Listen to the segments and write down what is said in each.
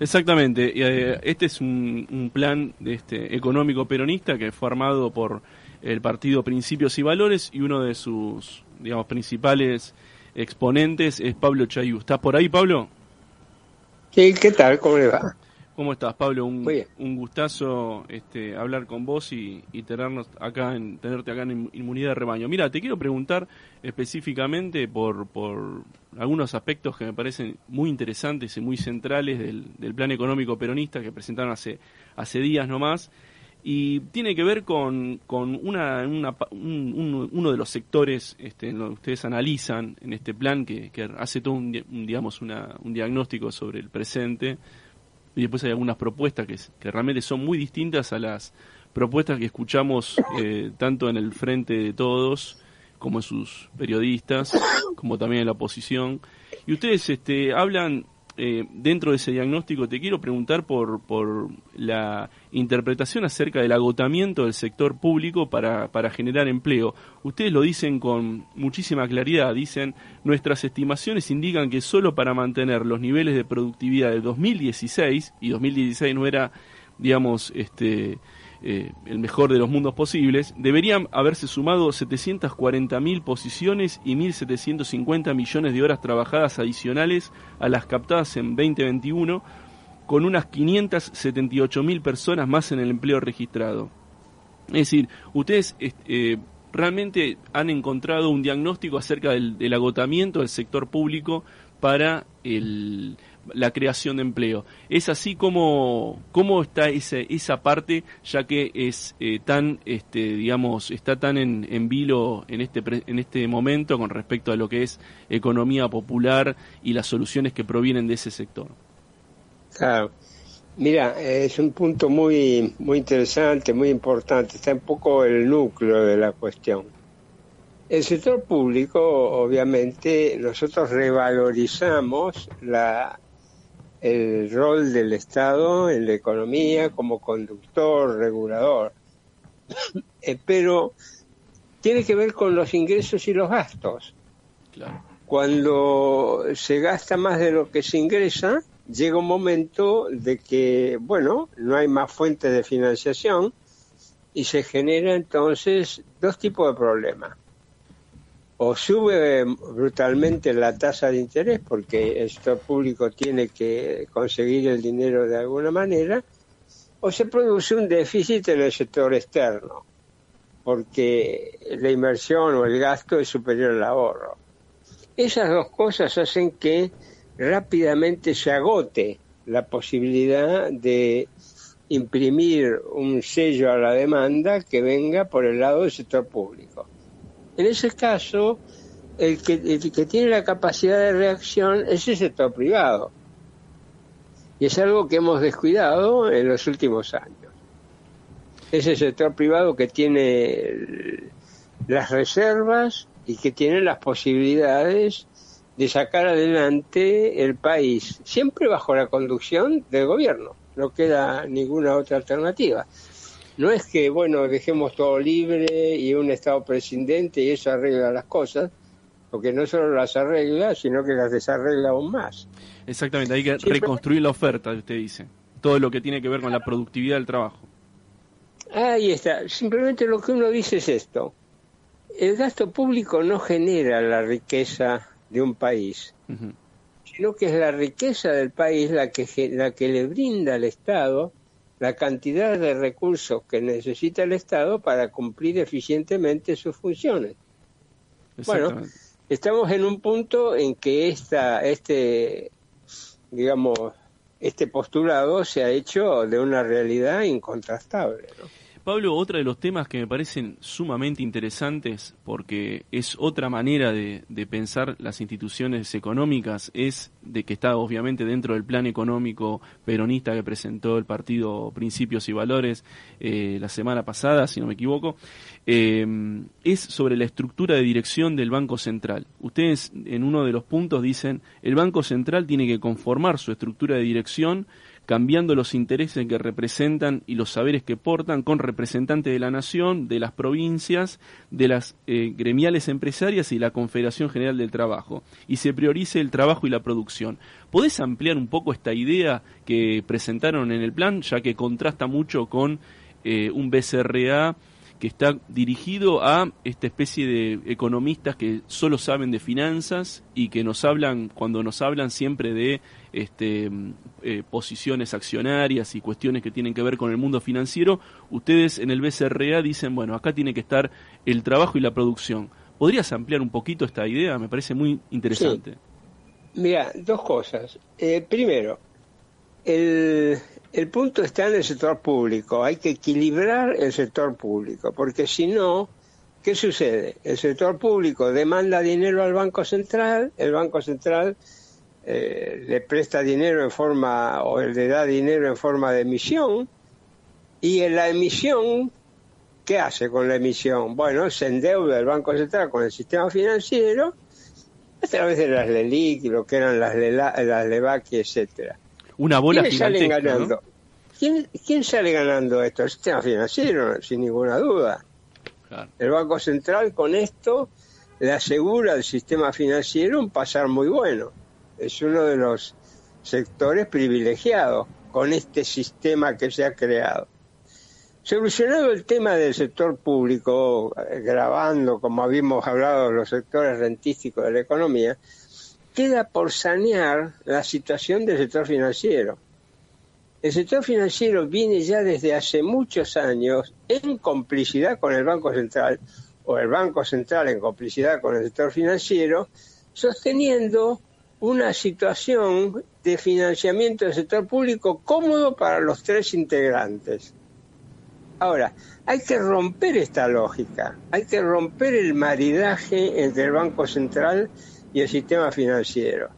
Exactamente. Eh, este es un, plan este, económico peronista que fue armado por el partido Principios y Valores y uno de sus, digamos, principales exponentes es Pablo Chayú. ¿Estás por ahí, Pablo? Sí, ¿qué tal? ¿Cómo le va? ¿Cómo estás, Pablo? Un, un gustazo este, hablar con vos y, tenernos acá en, tenerte acá en Inmunidad de Rebaño. Mira, te quiero preguntar específicamente por, por algunos aspectos que me parecen muy interesantes y muy centrales del, del plan económico peronista que presentaron hace, hace días nomás y tiene que ver con, con una, uno de los sectores este, en lo que ustedes analizan en este plan que, que hace todo un, digamos una, un diagnóstico sobre el presente y después hay algunas propuestas que, que realmente son muy distintas a las propuestas que escuchamos eh, tanto en el frente de todos como en sus periodistas como también en la oposición. Y ustedes este, hablan eh, dentro de ese diagnóstico te quiero preguntar por, por la interpretación acerca del agotamiento del sector público para, para generar empleo. Ustedes lo dicen con muchísima claridad, dicen nuestras estimaciones indican que solo para mantener los niveles de productividad de 2016, y 2016 no era, digamos, este, eh, el mejor de los mundos posibles, deberían haberse sumado 740.000 posiciones y 1.750 millones de horas trabajadas adicionales a las captadas en 2021, con unas 578.000 personas más en el empleo registrado. Es decir, ustedes eh, realmente han encontrado un diagnóstico acerca del agotamiento del sector público para el, la creación de empleo. ¿Es así como, cómo está ese, esa parte, ya que es eh, tan, este, digamos, está tan en, en vilo en este, en este momento con respecto a lo que es economía popular y las soluciones que provienen de ese sector? Claro. Mira, es un punto muy, muy interesante, muy importante. Está un poco el núcleo de la cuestión. El sector público, obviamente, nosotros revalorizamos la el rol del Estado en la economía como conductor, regulador. Eh, pero tiene que ver con los ingresos y los gastos. Cuando se gasta más de lo que se ingresa, llega un momento de que, bueno, no hay más fuentes de financiación y se genera entonces dos tipos de problemas o sube brutalmente la tasa de interés porque el sector público tiene que conseguir el dinero de alguna manera, o se produce un déficit en el sector externo porque la inversión o el gasto es superior al ahorro. Esas dos cosas hacen que rápidamente se agote la posibilidad de imprimir un sello a la demanda que venga por el lado del sector público. En ese caso, el que, que tiene la capacidad de reacción es el sector privado. Y es algo que hemos descuidado en los últimos años. Es el sector privado que tiene las reservas y que tiene las posibilidades de sacar adelante el país, siempre bajo la conducción del gobierno. No queda ninguna otra alternativa. No es que, bueno, dejemos todo libre y un Estado presidente y eso arregla las cosas, porque no solo las arregla, sino que las desarregla aún más. Exactamente, hay que reconstruir la oferta, usted dice, todo lo que tiene que ver con la productividad del trabajo. Ahí está, simplemente lo que uno dice es esto, el gasto público no genera la riqueza de un país, sino que es la riqueza del país la que, la que le brinda al Estado la cantidad de recursos que necesita el Estado para cumplir eficientemente sus funciones. Bueno, estamos en un punto en que esta, este, digamos, este postulado se ha hecho de una realidad incontrastable. ¿no? Pablo, otro de los temas que me parecen sumamente interesantes, porque es otra manera de, pensar las instituciones económicas, es de que está obviamente dentro del plan económico peronista que presentó el partido Principios y Valores eh, la semana pasada, si no me equivoco, eh, es sobre la estructura de dirección del Banco Central. Ustedes en uno de los puntos dicen, el Banco Central tiene que conformar su estructura de dirección cambiando los intereses que representan y los saberes que portan con representantes de la nación, de las provincias, de las eh, gremiales empresarias y la Confederación General del Trabajo, y se priorice el trabajo y la producción. ¿Podés ampliar un poco esta idea que presentaron en el plan, ya que contrasta mucho con eh, un BCRA que está dirigido a esta especie de economistas que solo saben de finanzas y que nos hablan, cuando nos hablan siempre de este, eh, posiciones accionarias y cuestiones que tienen que ver con el mundo financiero, ustedes en el BCRA dicen, bueno, acá tiene que estar el trabajo y la producción. ¿Podrías ampliar un poquito esta idea? Me parece muy interesante. Mira, dos cosas. Eh, primero, el, el punto está en el sector público. Hay que equilibrar el sector público, porque si no, ¿qué sucede? El sector público demanda dinero al Banco Central, el Banco Central eh, le presta dinero en forma, o le da dinero en forma de emisión, y en la emisión, ¿qué hace con la emisión? Bueno, se endeuda el Banco Central con el sistema financiero a través de las LELIC lo que eran las, las LEVAC, etcétera una bola gigantesca, ganando? ¿Quién, sale ganando esto? El sistema financiero, sin ninguna duda. El Banco Central con esto le asegura al sistema financiero un pasar muy bueno. Es uno de los sectores privilegiados con este sistema que se ha creado. Solucionado el tema del sector público, eh, grabando, como habíamos hablado, los sectores rentísticos de la economía, queda por sanear la situación del sector financiero. El sector financiero viene ya desde hace muchos años en complicidad con el Banco Central, o el Banco Central en complicidad con el sector financiero, sosteniendo una situación de financiamiento del sector público cómodo para los tres integrantes. Ahora, hay que romper esta lógica, hay que romper el maridaje entre el Banco Central y el sistema financiero.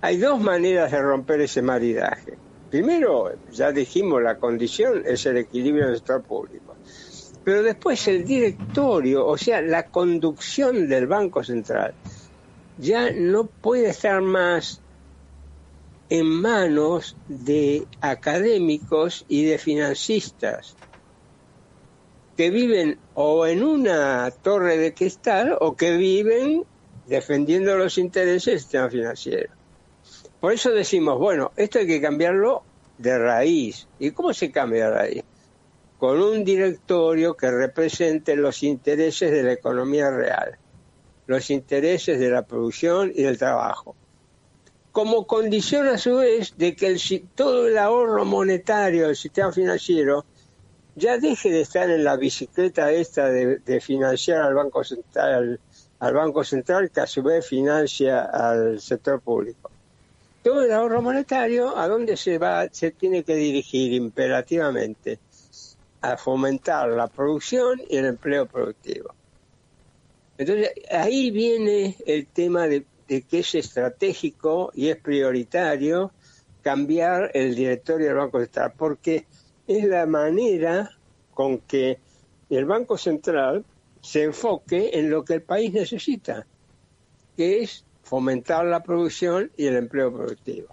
Hay dos maneras de romper ese maridaje. Primero, ya dijimos, la condición es el equilibrio del sector público. Pero después el directorio, o sea, la conducción del Banco Central, ya no puede estar más en manos de académicos y de financistas que viven o en una torre de cristal o que viven defendiendo los intereses del sistema financiero. Por eso decimos, bueno, esto hay que cambiarlo de raíz. ¿Y cómo se cambia de raíz? Con un directorio que represente los intereses de la economía real, los intereses de la producción y del trabajo. Como condición a su vez de que el, todo el ahorro monetario del sistema financiero ya deje de estar en la bicicleta esta de, de financiar al Banco Central al Banco Central que a su vez financia al sector público. Todo el ahorro monetario, ¿a dónde se va? Se tiene que dirigir imperativamente a fomentar la producción y el empleo productivo. Entonces, ahí viene el tema de, de que es estratégico y es prioritario cambiar el directorio del Banco Central, porque es la manera con que el Banco Central se enfoque en lo que el país necesita, que es fomentar la producción y el empleo productivo.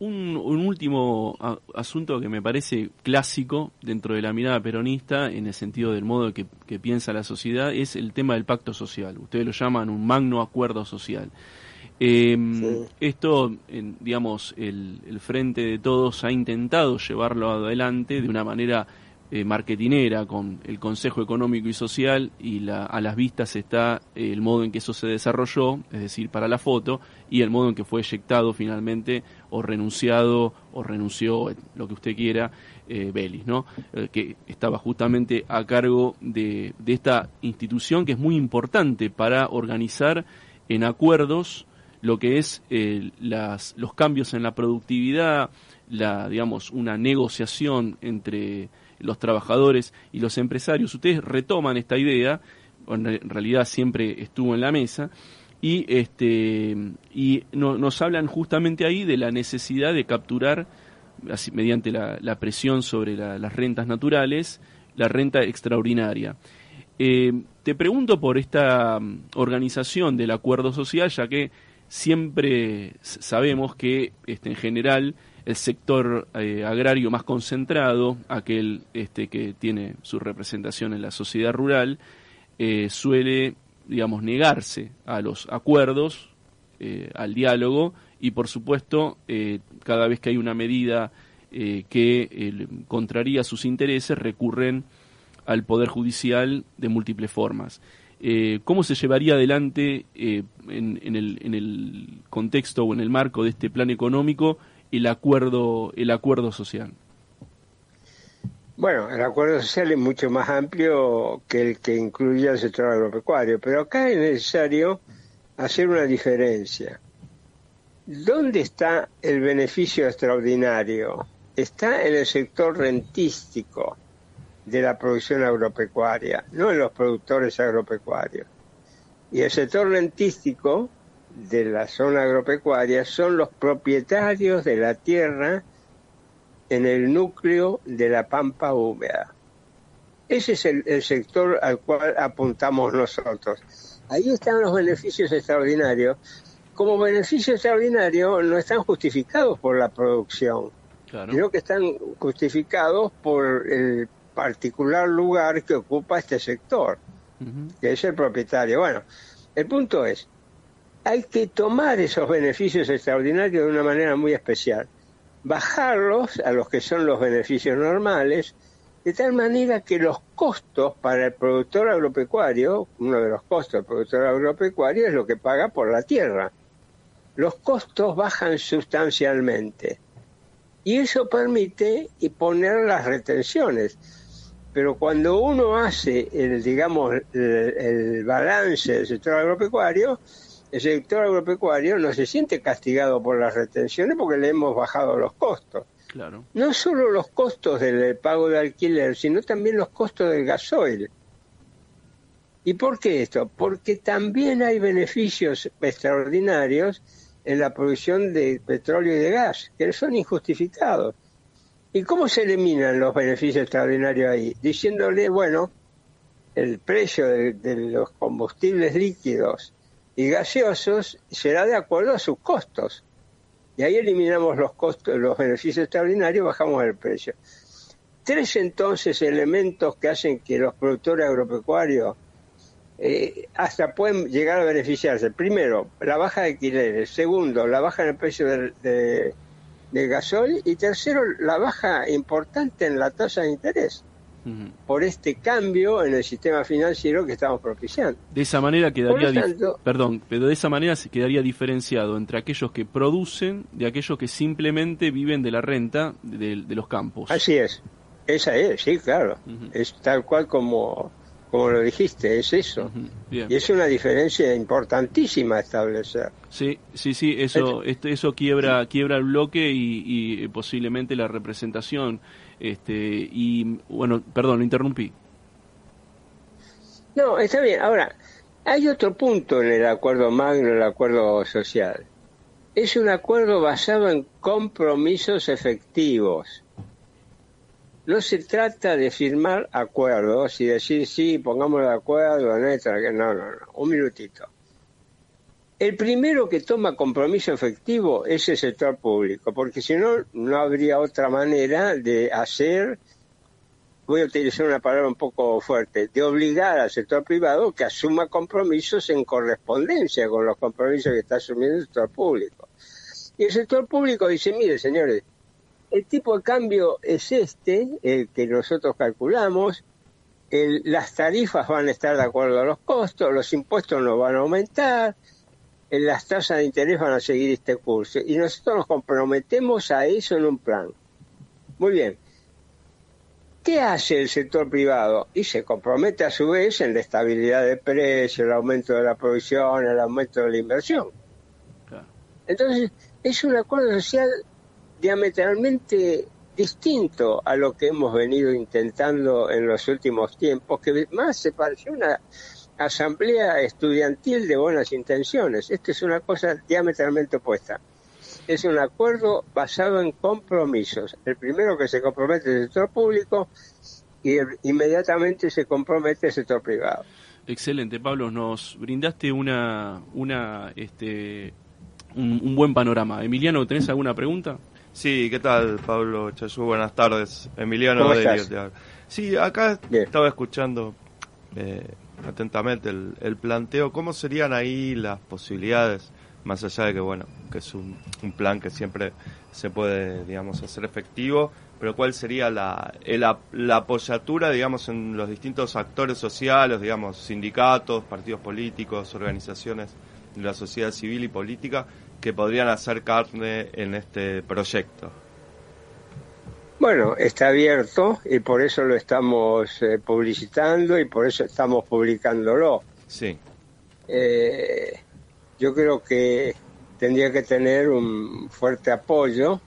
Un, último asunto que me parece clásico dentro de la mirada peronista, en el sentido del modo que, piensa la sociedad, es el tema del pacto social. Ustedes lo llaman un magno acuerdo social. Em, esto, digamos, el, el Frente de Todos ha intentado llevarlo adelante de una manera eh, marketinera con el Consejo Económico y Social y a las vistas está eh, el modo en que eso se desarrolló, es decir, para la foto, y el modo en que fue eyectado finalmente o renunciado o renunció, lo que usted quiera, eh, Belis, ¿no? Eh, que estaba justamente a cargo de, esta institución que es muy importante para organizar en acuerdos lo que es los cambios en la productividad, la, digamos, una negociación entre los trabajadores y los empresarios, ustedes retoman esta idea, en realidad siempre estuvo en la mesa, y, este, y nos hablan justamente ahí de la necesidad de capturar, así, mediante la, presión sobre las rentas naturales, la renta extraordinaria. Eh, te pregunto por esta mm, organización del acuerdo social, ya que siempre sabemos que este, en general el sector eh, agrario más concentrado, aquel este, que tiene su representación en la sociedad rural, eh, suele, digamos, negarse a los acuerdos, eh, al diálogo y, por supuesto, cada vez que hay una medida que contraría sus intereses, recurren al Poder Judicial de múltiples formas. ¿Cómo se llevaría adelante en, el, en el contexto o en el marco de este plan económico el acuerdo, el acuerdo social? Bueno, el acuerdo social es mucho más amplio que el que incluye al sector agropecuario, pero acá es necesario hacer una diferencia. ¿Dónde está el beneficio extraordinario? Está en el sector rentístico de la producción agropecuaria, no en los productores agropecuarios. Y el sector rentístico de la zona agropecuaria son los propietarios de la tierra en el núcleo de la pampa húmeda. Ese es el, sector al cual apuntamos nosotros. Ahí están los beneficios extraordinarios. Como beneficios extraordinarios no están justificados por la producción, sino que están justificados por el particular lugar que ocupa este sector, que es el propietario. Bueno, el punto es, hay que tomar esos beneficios extraordinarios de una manera muy especial, bajarlos a los que son los beneficios normales, de tal manera que los costos para el productor agropecuario, uno de los costos del productor agropecuario es lo que paga por la tierra. Los costos bajan sustancialmente y eso permite poner las retenciones. Pero cuando uno hace el, digamos, el balance del sector agropecuario, el sector agropecuario no se siente castigado por las retenciones porque le hemos bajado los costos. Claro. No solo los costos del pago de alquiler, sino también los costos del gasoil. ¿Y por qué esto? Porque también hay beneficios extraordinarios en la producción de petróleo y de gas, que son injustificados. ¿Y cómo se eliminan los beneficios extraordinarios ahí? Diciéndole, bueno, el precio de los combustibles líquidos y gaseosos será de acuerdo a sus costos. Y ahí eliminamos los costos, los beneficios extraordinarios, bajamos el precio. Tres entonces elementos que hacen que los productores agropecuarios eh, hasta pueden llegar a beneficiarse. Primero, la baja de alquileres. Segundo, la baja en el precio de, de gasoil. Y tercero, la baja importante en la tasa de interés por este cambio en el sistema financiero que estamos propiciando. De esa manera quedaría, perdón, pero de esa manera se quedaría diferenciado entre aquellos que producen de aquellos que simplemente viven de la renta de, los campos. Así es, esa es, sí, claro, es tal cual como como lo dijiste, es eso. Y es una diferencia importantísima establecer. Sí, sí, sí, eso, eso quiebra, quiebra el bloque y, y posiblemente la representación este, y bueno, perdón, lo interrumpí. No, está bien. Ahora, hay otro punto en el acuerdo magno, el acuerdo social. Es un acuerdo basado en compromisos efectivos. No se trata de firmar acuerdos y decir sí, pongamos de acuerdo, no, no, no, un minutito. El primero que toma compromiso efectivo es el sector público, porque si no, no habría otra manera de hacer, voy a utilizar una palabra un poco fuerte, de obligar al sector privado que asuma compromisos en correspondencia con los compromisos que está asumiendo el sector público. Y el sector público dice, mire señores, el tipo de cambio es este, el que nosotros calculamos, las tarifas van a estar de acuerdo a los costos, los impuestos no van a aumentar, las tasas de interés van a seguir este curso y nosotros nos comprometemos a eso en un plan. Muy bien. ¿Qué hace el sector privado? Y se compromete a su vez en la estabilidad de precio, el aumento de la producción, el aumento de la inversión. Entonces, es un acuerdo social diametralmente distinto a lo que hemos venido intentando en los últimos tiempos, que más se pareció una asamblea estudiantil de buenas intenciones. Esto es una cosa diametralmente opuesta. Es un acuerdo basado en compromisos. El primero que se compromete es el sector público y inmediatamente se compromete el sector privado. Excelente, Pablo. Nos brindaste una, una, este, un, buen panorama. Emiliano, ¿tenés alguna pregunta? Sí, ¿qué tal, Pablo Chayú? Buenas tardes. Emiliano de Sí, acá estaba escuchando eh, atentamente el, el, planteo. ¿Cómo serían ahí las posibilidades, más allá de que, bueno, que es un, un plan que siempre se puede, digamos, hacer efectivo, pero cuál sería la, la apoyatura, digamos, en los distintos actores sociales, digamos, sindicatos, partidos políticos, organizaciones de la sociedad civil y política, que podrían hacer carne en este proyecto? Bueno, está abierto y por eso lo estamos eh, publicitando y por eso estamos publicándolo. Sí. Eh, yo creo que tendría que tener un fuerte apoyo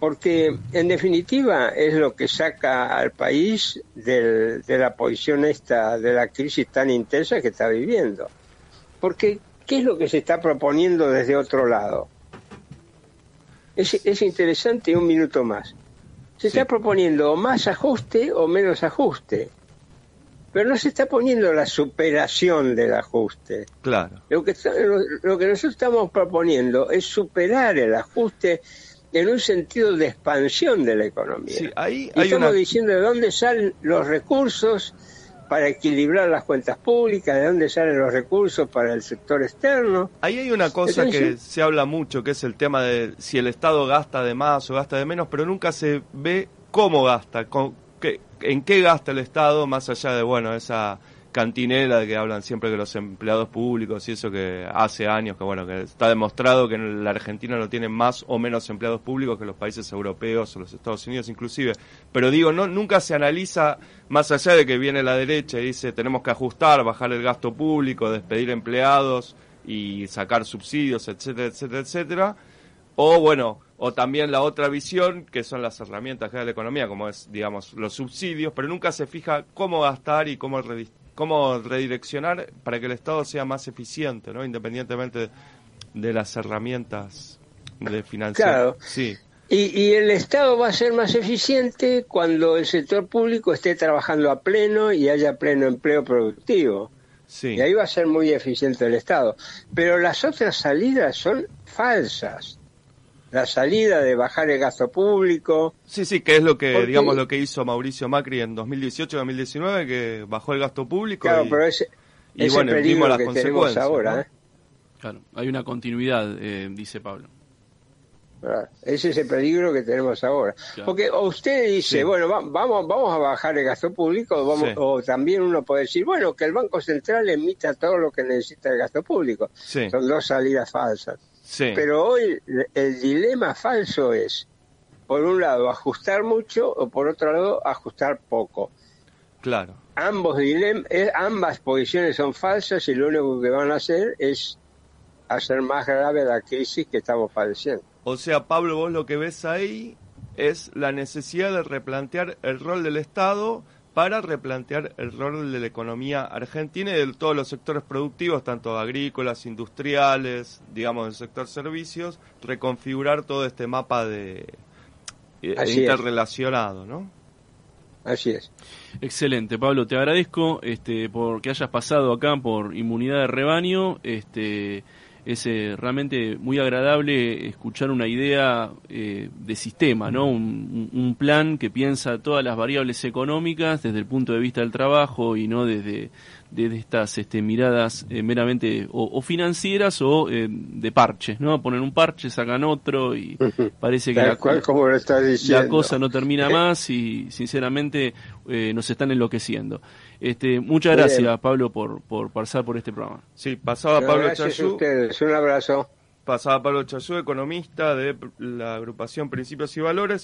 porque en definitiva es lo que saca al país de la posición esta, de la crisis tan intensa que está viviendo. Porque ¿Qué es lo que se está proponiendo desde otro lado? Es, interesante un minuto más. Se está proponiendo más ajuste o menos ajuste, pero no se está poniendo la superación del ajuste. Claro. Lo que, lo, que nosotros estamos proponiendo es superar el ajuste en un sentido de expansión de la economía. Sí, ahí hay estamos diciendo de dónde salen los recursos para equilibrar las cuentas públicas, de dónde salen los recursos para el sector externo. Ahí hay una cosa que se habla mucho, que es el tema de si el Estado gasta de más o gasta de menos, pero nunca se ve cómo gasta, con, qué, en qué gasta el Estado, más allá de, bueno, esa cantinela de que hablan siempre que los empleados públicos y eso que hace años que bueno que está demostrado que la Argentina no tienen más o menos empleados públicos que los países europeos o los Estados Unidos inclusive. Pero digo no nunca se analiza más allá de que viene la derecha y dice tenemos que ajustar bajar el gasto público despedir empleados y sacar subsidios etcétera etcétera etcétera o bueno o también la otra visión, que son las herramientas de la economía, como es, digamos, los subsidios, pero nunca se fija cómo gastar y cómo cómo redireccionar para que el Estado sea más eficiente, ¿no? Independientemente de las herramientas de financiación. Claro. Sí. Y, el Estado va a ser más eficiente cuando el sector público esté trabajando a pleno y haya pleno empleo productivo. Sí. Y ahí va a ser muy eficiente el Estado. Pero las otras salidas son falsas la salida de bajar el gasto público. Sí, sí, que es lo que, digamos, lo que hizo Mauricio Macri en 2018-2019, que bajó el gasto público. Claro, pero ese, y bueno, vimos las consecuencias. ahora, ¿eh? Claro, hay una continuidad, eh, dice Pablo. Ese es el peligro que tenemos ahora. Porque usted dice, bueno, vamos, vamos a bajar el gasto público, vamos, o también uno puede decir, bueno, que el Banco Central emita todo lo que necesita el gasto público. Son dos salidas falsas. Pero hoy el dilema falso es, por un lado, ajustar mucho o por otro lado, ajustar poco. Claro. Ambos dilem eh, ambas posiciones son falsas y lo único que van a hacer es hacer más grave la crisis que estamos padeciendo. O sea, Pablo, vos lo que ves ahí es la necesidad de replantear el rol del Estado para replantear el rol de la economía argentina y de todos los sectores productivos, tanto agrícolas, industriales, digamos, del sector servicios, reconfigurar todo este mapa de eh, interrelacionado, ¿no? Así es. Excelente, Pablo, te agradezco este por que hayas pasado acá por inmunidad de rebaño, este es eh, realmente muy agradable escuchar una idea eh, de sistema, ¿no? Un, un, plan que piensa todas las variables económicas desde el punto de vista del trabajo y no desde, desde estas este, miradas eh, meramente o, financieras o de parches, ¿no? Ponen un parche, sacan otro y parece que la, como la cosa no termina más y sinceramente nos están enloqueciendo. Este, muchas gracias, Pablo, por, por pasar por este programa. Sí, pasaba Pablo gracias a ustedes, un abrazo. Pasaba Pablo Chayú, economista de la agrupación Principios y Valores.